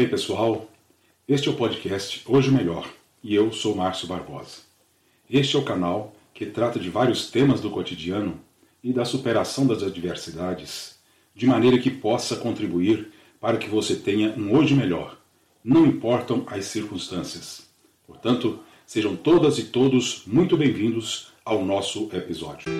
Ei pessoal, este é o podcast Hoje Melhor e eu sou Márcio Barbosa. Este é o canal que trata de vários temas do cotidiano e da superação das adversidades, de maneira que possa contribuir para que você tenha um hoje melhor, não importam as circunstâncias. Portanto, sejam todas e todos muito bem-vindos ao nosso episódio.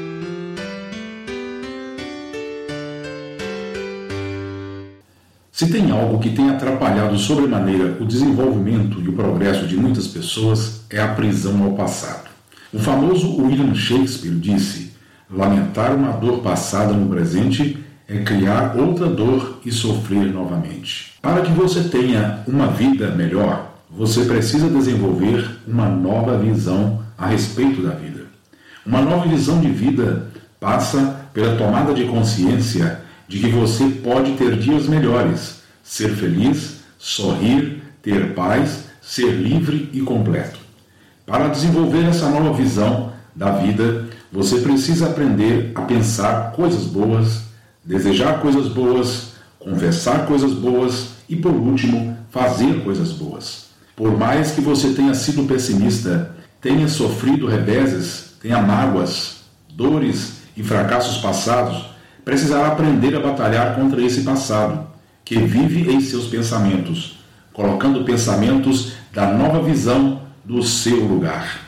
Se tem algo que tem atrapalhado sobremaneira o desenvolvimento e o progresso de muitas pessoas, é a prisão ao passado. O famoso William Shakespeare disse: lamentar uma dor passada no presente é criar outra dor e sofrer novamente. Para que você tenha uma vida melhor, você precisa desenvolver uma nova visão a respeito da vida. Uma nova visão de vida passa pela tomada de consciência de que você pode ter dias melhores, ser feliz, sorrir, ter paz, ser livre e completo. Para desenvolver essa nova visão da vida, você precisa aprender a pensar coisas boas, desejar coisas boas, confessar coisas boas e, por último, fazer coisas boas. Por mais que você tenha sido pessimista, tenha sofrido reveses, tenha mágoas, dores e fracassos passados, precisará aprender a batalhar contra esse passado, que vive em seus pensamentos, colocando pensamentos da nova visão do seu lugar.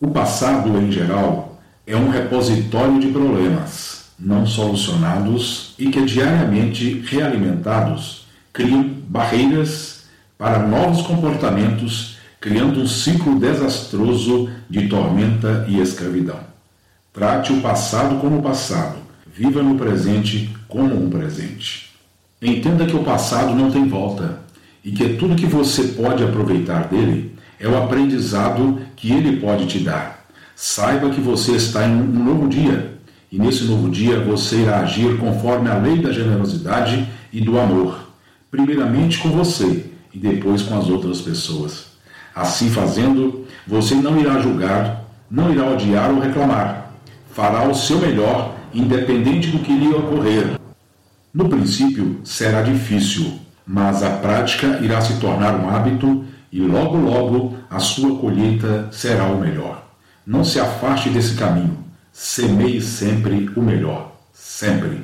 O passado, em geral, é um repositório de problemas não solucionados e que diariamente realimentados criam barreiras para novos comportamentos criando um ciclo desastroso de tormenta e escravidão. Trate o passado como passado, viva no presente como um presente. Entenda que o passado não tem volta e que tudo que você pode aproveitar dele é o aprendizado que ele pode te dar. Saiba que você está em um novo dia e nesse novo dia você irá agir conforme a lei da generosidade e do amor, primeiramente com você e depois com as outras pessoas. Assim fazendo, você não irá julgar, não irá odiar ou reclamar. Fará o seu melhor, independente do que lhe ocorrer. No princípio, será difícil, mas a prática irá se tornar um hábito e logo, logo a sua colheita será o melhor. Não se afaste desse caminho. Semeie sempre o melhor. Sempre.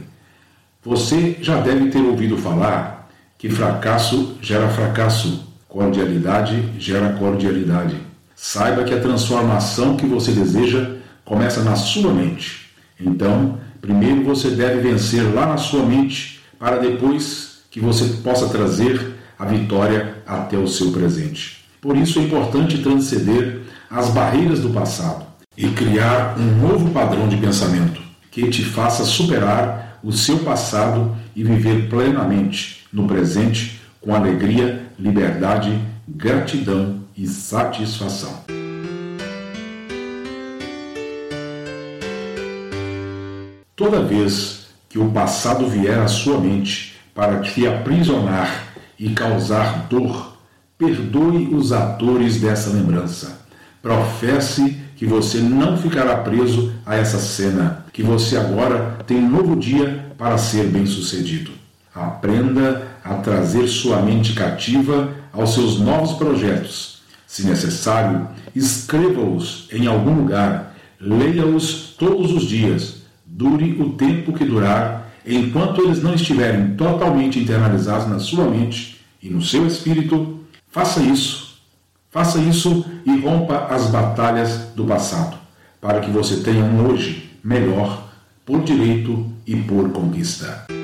Você já deve ter ouvido falar que fracasso gera fracasso Cordialidade gera cordialidade. Saiba que a transformação que você deseja começa na sua mente. Então, primeiro você deve vencer lá na sua mente, para depois que você possa trazer a vitória até o seu presente. Por isso é importante transcender as barreiras do passado e criar um novo padrão de pensamento que te faça superar o seu passado e viver plenamente no presente com alegria, liberdade, gratidão e satisfação. Toda vez que o passado vier à sua mente para te aprisionar e causar dor, perdoe os atores dessa lembrança. Professe que você não ficará preso a essa cena, que você agora tem um novo dia para ser bem-sucedido. Aprenda a trazer sua mente cativa aos seus novos projetos. Se necessário, escreva-os em algum lugar, leia-os todos os dias, dure o tempo que durar, enquanto eles não estiverem totalmente internalizados na sua mente e no seu espírito, faça isso. Faça isso e rompa as batalhas do passado, para que você tenha um hoje melhor, por direito e por conquista.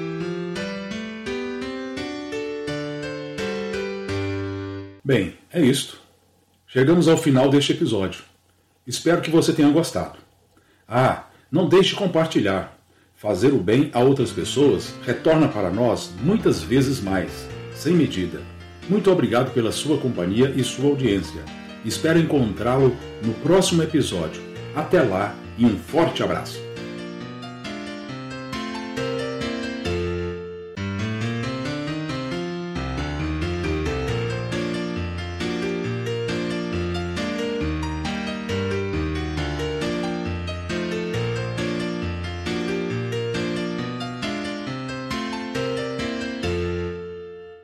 Bem, é isto. Chegamos ao final deste episódio. Espero que você tenha gostado. Ah, não deixe de compartilhar. Fazer o bem a outras pessoas retorna para nós muitas vezes mais, sem medida. Muito obrigado pela sua companhia e sua audiência. Espero encontrá-lo no próximo episódio. Até lá e um forte abraço.